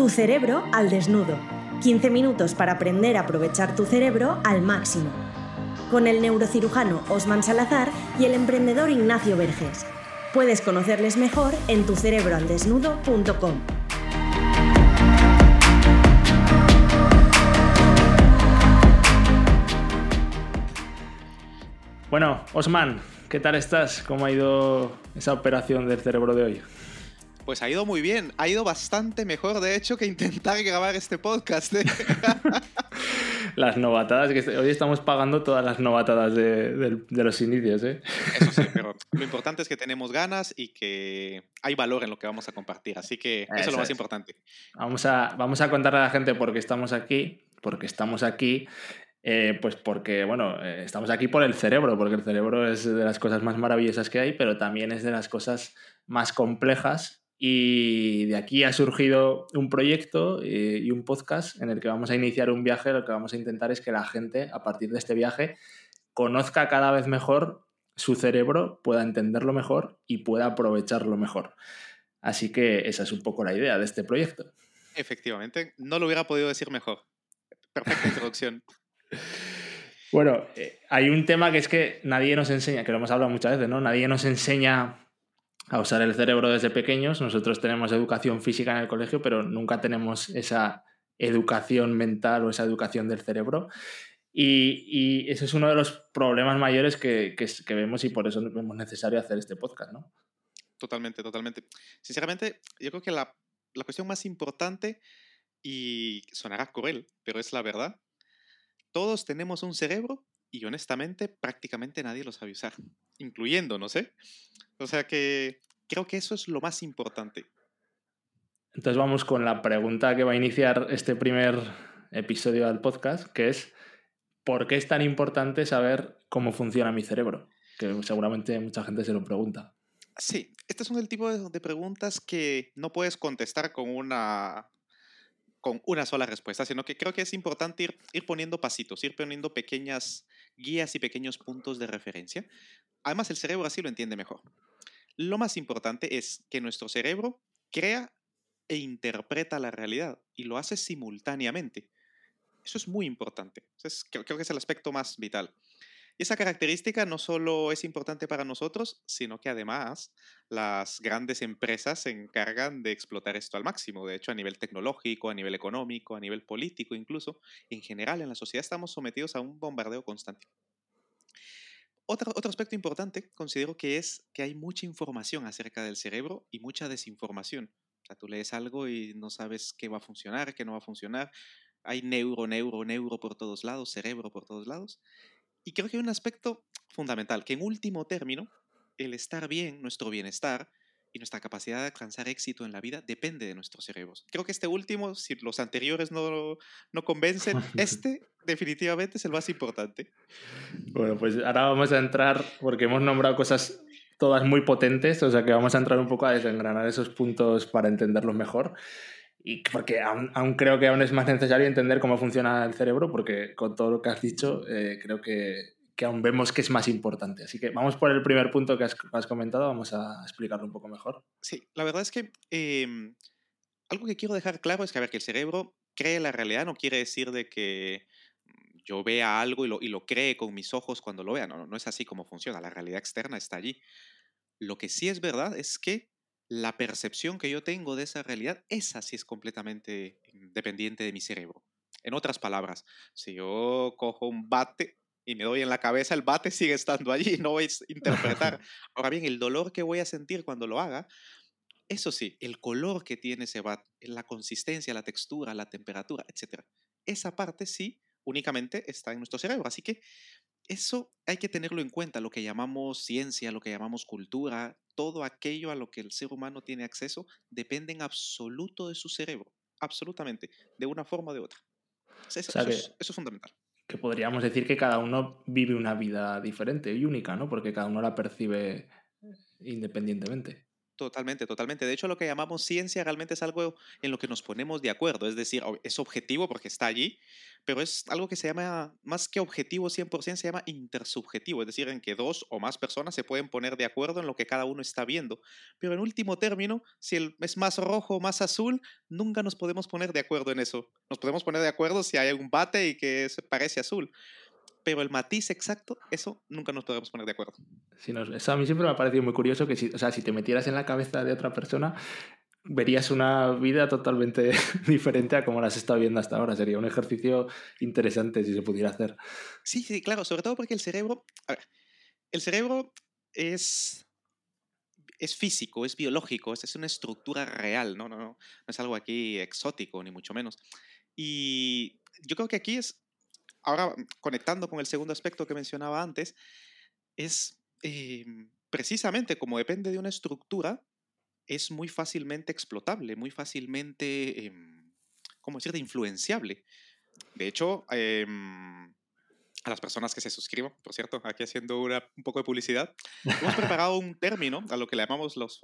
Tu cerebro al desnudo. 15 minutos para aprender a aprovechar tu cerebro al máximo. Con el neurocirujano Osman Salazar y el emprendedor Ignacio Verges. Puedes conocerles mejor en tucerebroaldesnudo.com. Bueno, Osman, ¿qué tal estás? ¿Cómo ha ido esa operación del cerebro de hoy? Pues ha ido muy bien, ha ido bastante mejor de hecho que intentar grabar este podcast. ¿eh? las novatadas, que hoy estamos pagando todas las novatadas de, los inicios. ¿eh? Eso sí, pero lo importante es que tenemos ganas y que hay valor en lo que vamos a compartir, así que eso, es lo más importante. Vamos a, vamos a contarle a la gente por qué estamos aquí, porque estamos aquí eh, pues porque, bueno, eh, estamos aquí por el cerebro, porque el cerebro es de las cosas más maravillosas que hay, pero también es de las cosas más complejas. Y de aquí ha surgido un proyecto eh, y un podcast en el que vamos a iniciar un viaje. Lo que vamos a intentar es que la gente, a partir de este viaje, conozca cada vez mejor su cerebro, pueda entenderlo mejor y pueda aprovecharlo mejor. Así que esa es un poco la idea de este proyecto. Efectivamente, no lo hubiera podido decir mejor. Perfecta introducción. Bueno, eh, hay un tema que es que nadie nos enseña, que lo hemos hablado muchas veces, ¿no? Nadie nos enseña a usar el cerebro desde pequeños. Nosotros tenemos educación física en el colegio, pero nunca tenemos esa educación mental o esa educación del cerebro. Y, y ese es uno de los problemas mayores que, que, vemos y por eso vemos necesario hacer este podcast, ¿no? Totalmente, totalmente. Sinceramente, yo creo que la, la cuestión más importante, y sonará cruel, pero es la verdad, todos tenemos un cerebro y honestamente prácticamente nadie lo sabe usar, incluyéndonos, ¿eh? O sea que creo que eso es lo más importante. Entonces vamos con la pregunta que va a iniciar este primer episodio del podcast, que es ¿por qué es tan importante saber cómo funciona mi cerebro? Que seguramente mucha gente se lo pregunta. Sí, este es un tipo de preguntas que no puedes contestar con una con una sola respuesta, sino que creo que es importante ir, ir poniendo pasitos, ir poniendo pequeñas guías y pequeños puntos de referencia. Además, el cerebro así lo entiende mejor. Lo más importante es que nuestro cerebro crea e interpreta la realidad y lo hace simultáneamente. Eso es muy importante. creo que es el aspecto más vital. Y esa característica no solo es importante para nosotros, sino que además las grandes empresas se encargan de explotar esto al máximo. De hecho, a nivel tecnológico, a nivel económico, a nivel político incluso, en general en la sociedad estamos sometidos a un bombardeo constante. Otro, aspecto importante considero que es que hay mucha información acerca del cerebro y mucha desinformación. O sea, tú lees algo y no sabes qué va a funcionar, qué no va a funcionar. Hay neuro, neuro, neuro por todos lados, cerebro por todos lados. Y creo que hay un aspecto fundamental, que en último término, el estar bien, nuestro bienestar y nuestra capacidad de alcanzar éxito en la vida depende de nuestros cerebros. Creo que este último, si los anteriores no, no convencen, este definitivamente es el más importante. Bueno, pues ahora vamos a entrar, porque hemos nombrado cosas todas muy potentes, o sea que vamos a entrar un poco a desengranar esos puntos para entenderlos mejor. Y porque aún, creo que aún es más necesario entender cómo funciona el cerebro, porque con todo lo que has dicho, eh, creo que, que, aún vemos que es más importante. Así que vamos por el primer punto que has, comentado, vamos a explicarlo un poco mejor. Sí, la verdad es que em, algo que quiero dejar claro es que, a ver, que el cerebro cree la realidad no quiere decir de que yo vea algo y lo, y lo cree con mis ojos cuando lo vea. No, no es así como funciona. La realidad externa está allí. Lo que sí es verdad es que la percepción que yo tengo de esa realidad, esa sí es completamente dependiente de mi cerebro. En otras palabras, si yo cojo un bate y me doy en la cabeza, el bate sigue estando allí, no voy a interpretar. Ahora bien, el dolor que voy a sentir cuando lo haga, eso sí, el color que tiene ese bate, la consistencia, la textura, la temperatura, etc. Esa parte sí únicamente está en nuestro cerebro. Así que eso hay que tenerlo en cuenta, lo que llamamos ciencia, lo que llamamos cultura, todo aquello a lo que el ser humano tiene acceso depende en absoluto de su cerebro, absolutamente, de una forma o de otra. Eso, es, fundamental. Que podríamos decir que cada uno vive una vida diferente y única, ¿no? Porque cada uno la percibe independientemente. Totalmente, totalmente. De hecho, lo que llamamos ciencia realmente es algo en lo que nos ponemos de acuerdo. Es decir, es objetivo porque está allí, pero es algo que se llama, más que objetivo 100%, se llama intersubjetivo. Es decir, en que dos o más personas se pueden poner de acuerdo en lo que cada uno está viendo. Pero en último término, si el, es más rojo o más azul, nunca nos podemos poner de acuerdo en eso. Nos podemos poner de acuerdo si hay un bate y que parece azul pero el matiz exacto, eso nunca nos podemos poner de acuerdo. Sí, eso a mí siempre me ha parecido muy curioso que si, o sea, si te metieras en la cabeza de otra persona, verías una vida totalmente diferente a como la has estado viendo hasta ahora. Sería un ejercicio interesante si se pudiera hacer. Sí, sí, claro, sobre todo porque el cerebro, a ver, el cerebro es, es físico, es biológico, es, es una estructura real, ¿no? No, no, no es algo aquí exótico, ni mucho menos. Y yo creo que aquí es ahora mm, conectando con el segundo aspecto que mencionaba antes, es em, precisamente como depende de una estructura, es muy fácilmente explotable, muy fácilmente, eh, ¿cómo decir?, influenciable. De hecho, em, a las personas que se suscriban, por cierto, aquí haciendo un poco de publicidad, hemos preparado un término a lo que le llamamos los,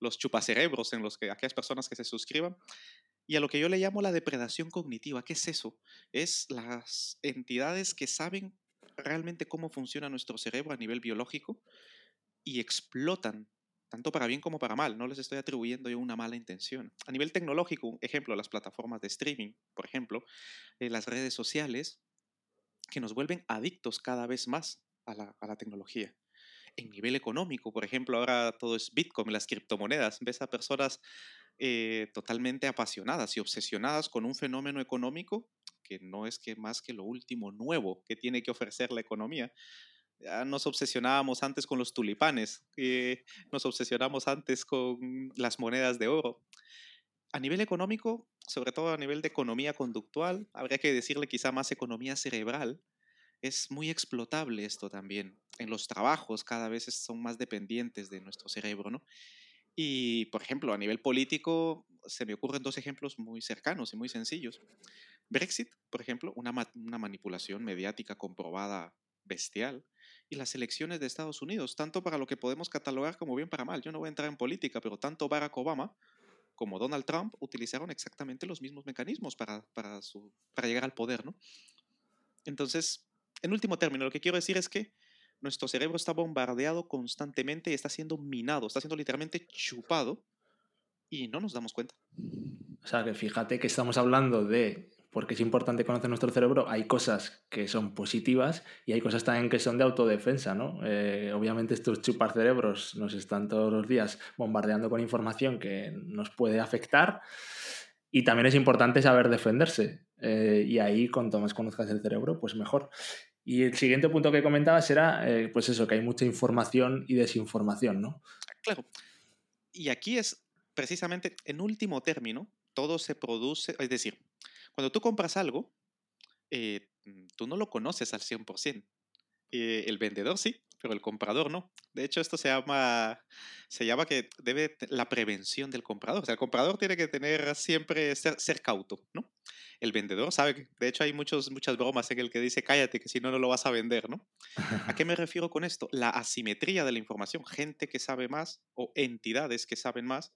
los chupacerebros, en los que aquellas personas que se suscriban, y a lo que yo le llamo la depredación cognitiva. ¿Qué es eso? Es las entidades que saben realmente cómo funciona nuestro cerebro a nivel biológico y explotan, tanto para bien como para mal. No les estoy atribuyendo yo una mala intención. A nivel tecnológico, ejemplo, las plataformas de streaming, por ejemplo, eh, las redes sociales, que nos vuelven adictos cada vez más a la, a la tecnología en nivel económico. Por ejemplo, ahora todo es Bitcoin, las criptomonedas. Ves a personas eh, totalmente apasionadas y obsesionadas con un fenómeno económico que no es que más que lo último nuevo que tiene que ofrecer la economía. Ya nos obsesionábamos antes con los tulipanes, eh, nos obsesionamos antes con las monedas de oro. A nivel económico, sobre todo a nivel de economía conductual, habría que decirle quizá más economía cerebral, es muy explotable esto también. En los trabajos cada vez son más dependientes de nuestro cerebro, ¿no? Y, por ejemplo, a nivel político, se me ocurren dos ejemplos muy cercanos y muy sencillos. Brexit, por ejemplo, una, manipulación mediática comprobada bestial. Y las elecciones de Estados Unidos, tanto para lo que podemos catalogar como bien para mal. Yo no voy a entrar en política, pero tanto Barack Obama como Donald Trump utilizaron exactamente los mismos mecanismos para, para llegar al poder, ¿no? Entonces, en último término, lo que quiero decir es que nuestro cerebro está bombardeado constantemente y está siendo minado, está siendo literalmente chupado y no nos damos cuenta. O sea, que fíjate que estamos hablando de, porque es importante conocer nuestro cerebro, hay cosas que son positivas y hay cosas también que son de autodefensa, ¿no? Eh, obviamente estos chupar cerebros nos están todos los días bombardeando con información que nos puede afectar y también es importante saber defenderse. Eh, y ahí, cuanto más conozcas el cerebro, pues mejor. Y el siguiente punto que comentabas era, eh, pues eso, que hay mucha información y desinformación, ¿no? Claro. Y aquí es precisamente, en último término, todo se produce, es decir, cuando tú compras algo, eh, tú no lo conoces al 100%. Eh, el vendedor sí, pero el comprador no. De hecho, esto se llama, se llama que debe la prevención del comprador. O sea, el comprador tiene que tener siempre, ser, ser cauto, ¿no? El vendedor sabe que, de hecho hay muchos, muchas bromas en el que dice cállate que si no no lo vas a vender, ¿no? ¿A qué me refiero con esto? La asimetría de la información, gente que sabe más o entidades que saben más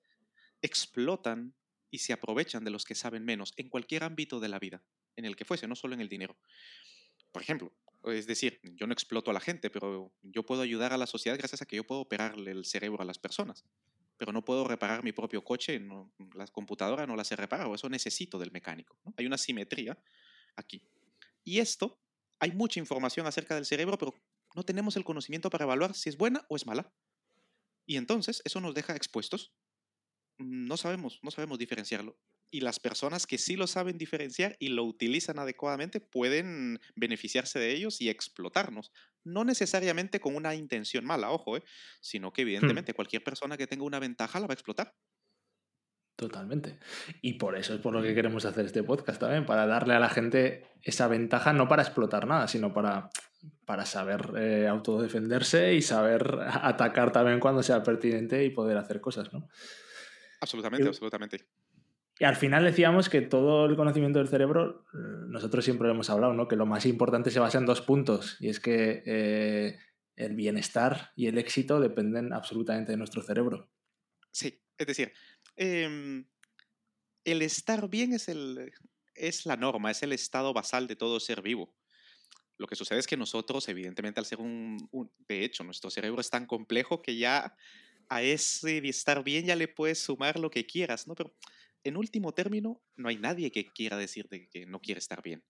explotan y se aprovechan de los que saben menos en cualquier ámbito de la vida, en el que fuese, no solo en el dinero. Por ejemplo, es decir, yo no exploto a la gente, pero yo puedo ayudar a la sociedad gracias a que yo puedo operarle el cerebro a las personas pero no puedo reparar mi propio coche, la computadora no la sé reparar, eso necesito del mecánico. Hay una simetría aquí. Y esto, hay mucha información acerca del cerebro, pero no tenemos el conocimiento para evaluar si es buena o es mala. Y entonces eso nos deja expuestos. No sabemos, no sabemos diferenciarlo y las personas que sí lo saben diferenciar y lo utilizan adecuadamente pueden beneficiarse de ellos y explotarnos. No necesariamente con una intención mala, ojo, ¿eh? sino que hmm. evidentemente cualquier persona que tenga una ventaja la va a explotar. Totalmente. Y por eso es por lo que queremos hacer este podcast también, para darle a la gente esa ventaja, no para explotar nada, sino para, para saber eh, autodefenderse y saber atacar también cuando sea pertinente y poder hacer cosas, ¿no? Absolutamente, absolutamente. Y al final decíamos que todo el conocimiento del cerebro, eh, nosotros siempre lo hemos hablado, ¿no? que lo más importante se basa en dos puntos, y es que eh, el bienestar y el éxito dependen absolutamente de nuestro cerebro. Sí, es decir, em, el estar bien es, el, es la norma, es el estado basal de todo ser vivo. Lo que sucede es que nosotros, evidentemente, al ser un, De hecho, nuestro cerebro es tan complejo que ya a ese estar bien ya le puedes sumar lo que quieras, ¿no? Pero en último término, no hay nadie que quiera decirte que no quiere estar bien.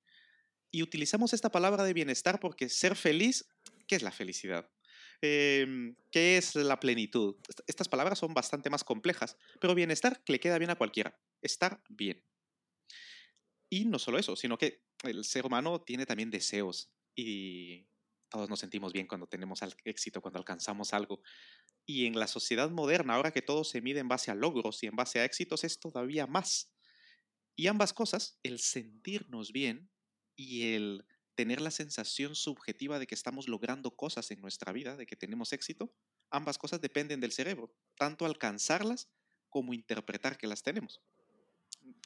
Y utilizamos esta palabra de bienestar porque ser feliz, ¿qué es la felicidad? Em, ¿Qué es la plenitud? Estas palabras son bastante más complejas, pero bienestar le queda bien a cualquiera. Estar bien. Y no solo eso, sino que el ser humano tiene también deseos y todos nos sentimos bien cuando tenemos éxito, cuando alcanzamos algo. Y en la sociedad moderna, ahora que todo se mide en base a logros y en base a éxitos, es todavía más. Y ambas cosas, el sentirnos bien y el tener la sensación subjetiva de que estamos logrando cosas en nuestra vida, de que tenemos éxito, ambas cosas dependen del cerebro, tanto alcanzarlas como interpretar que las tenemos.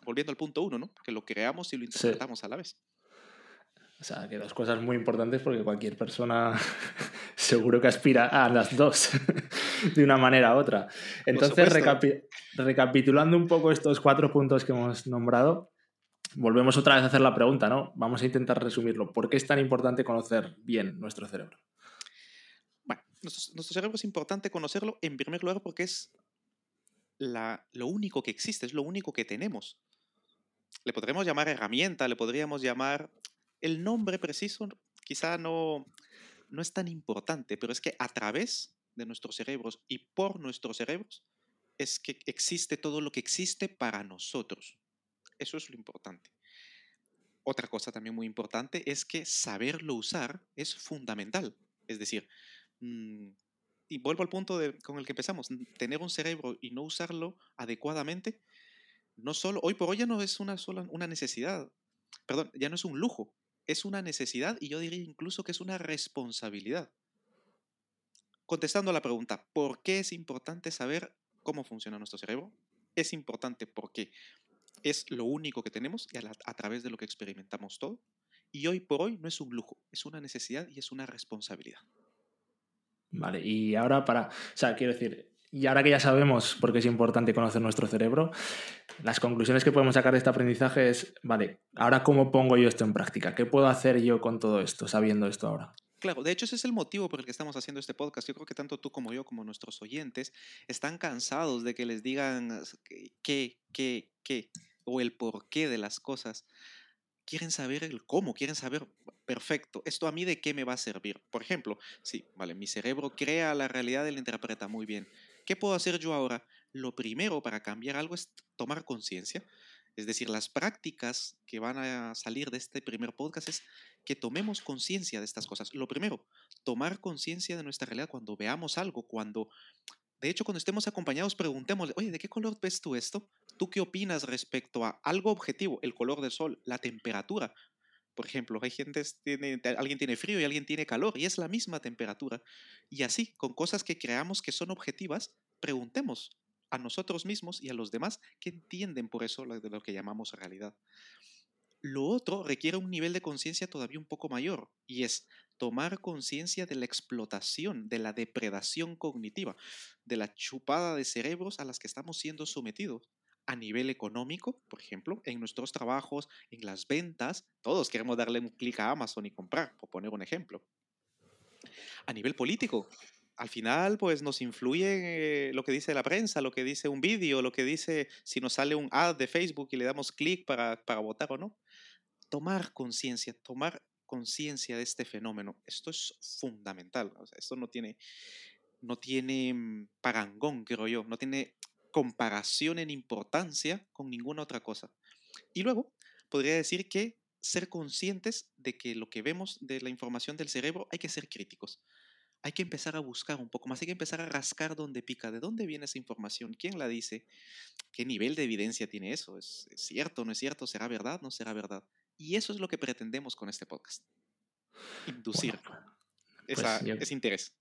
Volviendo al punto uno, ¿no? Que lo creamos y lo interpretamos a la vez. O sea, que dos cosas muy importantes porque cualquier persona seguro que aspira a las dos de una manera u otra. Entonces, recapitulando un poco estos cuatro puntos que hemos nombrado, volvemos otra vez a hacer la pregunta, ¿no? Vamos a intentar resumirlo. ¿Por qué es tan importante conocer bien nuestro cerebro? Bueno, nuestro, cerebro es importante conocerlo en primer lugar porque es la, lo único que existe, es lo único que tenemos. Le podríamos llamar herramienta, le podríamos llamar... El nombre preciso quizá no, no es tan importante, pero es que a través de nuestros cerebros y por nuestros cerebros es que existe todo lo que existe para nosotros. Eso es lo importante. Otra cosa también muy importante es que saberlo usar es fundamental. Es decir, mm, y vuelvo al punto con el que empezamos, tener un cerebro y no usarlo adecuadamente, no solo, hoy por hoy ya no es una sola una necesidad, perdón, ya no es un lujo, es una necesidad y yo diría incluso que es una responsabilidad. Contestando a la pregunta, ¿por qué es importante saber cómo funciona nuestro cerebro? Es importante porque es lo único que tenemos y a, través de lo que experimentamos todo. Y hoy por hoy no es un lujo, es una necesidad y es una responsabilidad. Vale, y ahora para, o sea, quiero decir, y ahora que ya sabemos por qué es importante conocer nuestro cerebro, las conclusiones que podemos sacar de este aprendizaje es, vale, ahora cómo pongo yo esto en práctica, qué puedo hacer yo con todo esto, sabiendo esto ahora. Claro, de hecho ese es el motivo por el que estamos haciendo este podcast. Yo creo que tanto tú como yo, como nuestros oyentes, están cansados de que les digan qué, qué, qué o el porqué de las cosas. Quieren saber el cómo, quieren saber, perfecto, ¿esto a mí de qué me va a servir? Por ejemplo, sí, vale, mi cerebro crea la realidad y la interpreta muy bien. ¿Qué puedo hacer yo ahora? Lo primero para cambiar algo es tomar conciencia. Es decir, las prácticas que van a salir de este primer podcast es que tomemos conciencia de estas cosas. Lo primero, tomar conciencia de nuestra realidad cuando veamos algo, cuando de hecho, cuando estemos acompañados, preguntémosle, oye, ¿de qué color ves tú esto? ¿Tú qué opinas respecto a algo objetivo, el color del sol, la temperatura? Por ejemplo, hay gente, alguien tiene frío y alguien tiene calor y es la misma temperatura. Y así, con cosas que creamos que son objetivas, preguntemos a nosotros mismos y a los demás qué entienden por eso de lo que llamamos realidad. Lo otro requiere un nivel de conciencia todavía un poco mayor y es tomar conciencia de la explotación, de la depredación cognitiva, de la chupada de cerebros a las que estamos siendo sometidos a nivel económico, por ejemplo, en nuestros trabajos, en las ventas, todos queremos darle un clic a Amazon y comprar, por poner un ejemplo. A nivel político, al final pues nos influye lo que dice la prensa, lo que dice un vídeo, lo que dice si nos sale un ad de Facebook y le damos clic para, para votar o no tomar conciencia, tomar conciencia de este fenómeno. Esto es fundamental. esto no tiene, no tiene mm, parangón, creo yo, no tiene comparación en importancia con ninguna otra cosa. Y luego, podría decir que ser conscientes de que lo que vemos de la información del cerebro hay que ser críticos. Hay que empezar a buscar un poco más, hay que empezar a rascar dónde pica, de dónde viene esa información, quién la dice, qué nivel de evidencia tiene eso, ¿es, es cierto, no es cierto, será verdad, no será verdad? Y eso es lo que pretendemos con este podcast. Inducir pues ese interés.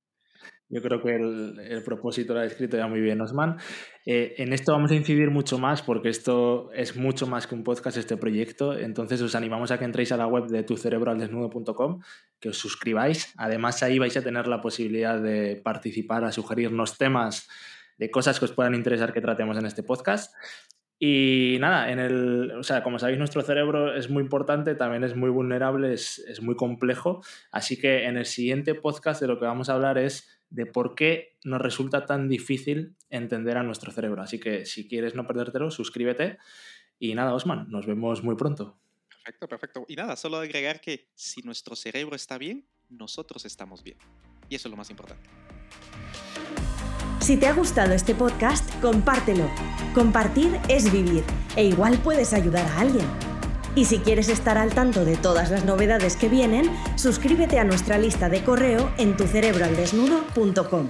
Yo creo que el, propósito lo ha escrito ya muy bien Osman. Eh, en esto vamos a incidir mucho más porque esto es mucho más que un podcast, este proyecto. Entonces os animamos a que entréis a la web de tucerebroaldesnudo.com, que os suscribáis. Además ahí vais a tener la posibilidad de participar, a sugerirnos temas de cosas que os puedan interesar que tratemos en este podcast. Y nada, en el, o sea, como sabéis, nuestro cerebro es muy importante, también es muy vulnerable, es, es, muy complejo. Así que en el siguiente podcast de lo que vamos a hablar es de por qué nos resulta tan difícil entender a nuestro cerebro. Así que si quieres no perdértelo, suscríbete. Y nada, Osman, nos vemos muy pronto. Perfecto, perfecto. Y nada, solo agregar que si nuestro cerebro está bien, nosotros estamos bien. Y eso es lo más importante. Si te ha gustado este podcast, compártelo. Compartir es vivir e igual puedes ayudar a alguien. Y si quieres estar al tanto de todas las novedades que vienen, suscríbete a nuestra lista de correo en tucerebroaldesnudo.com.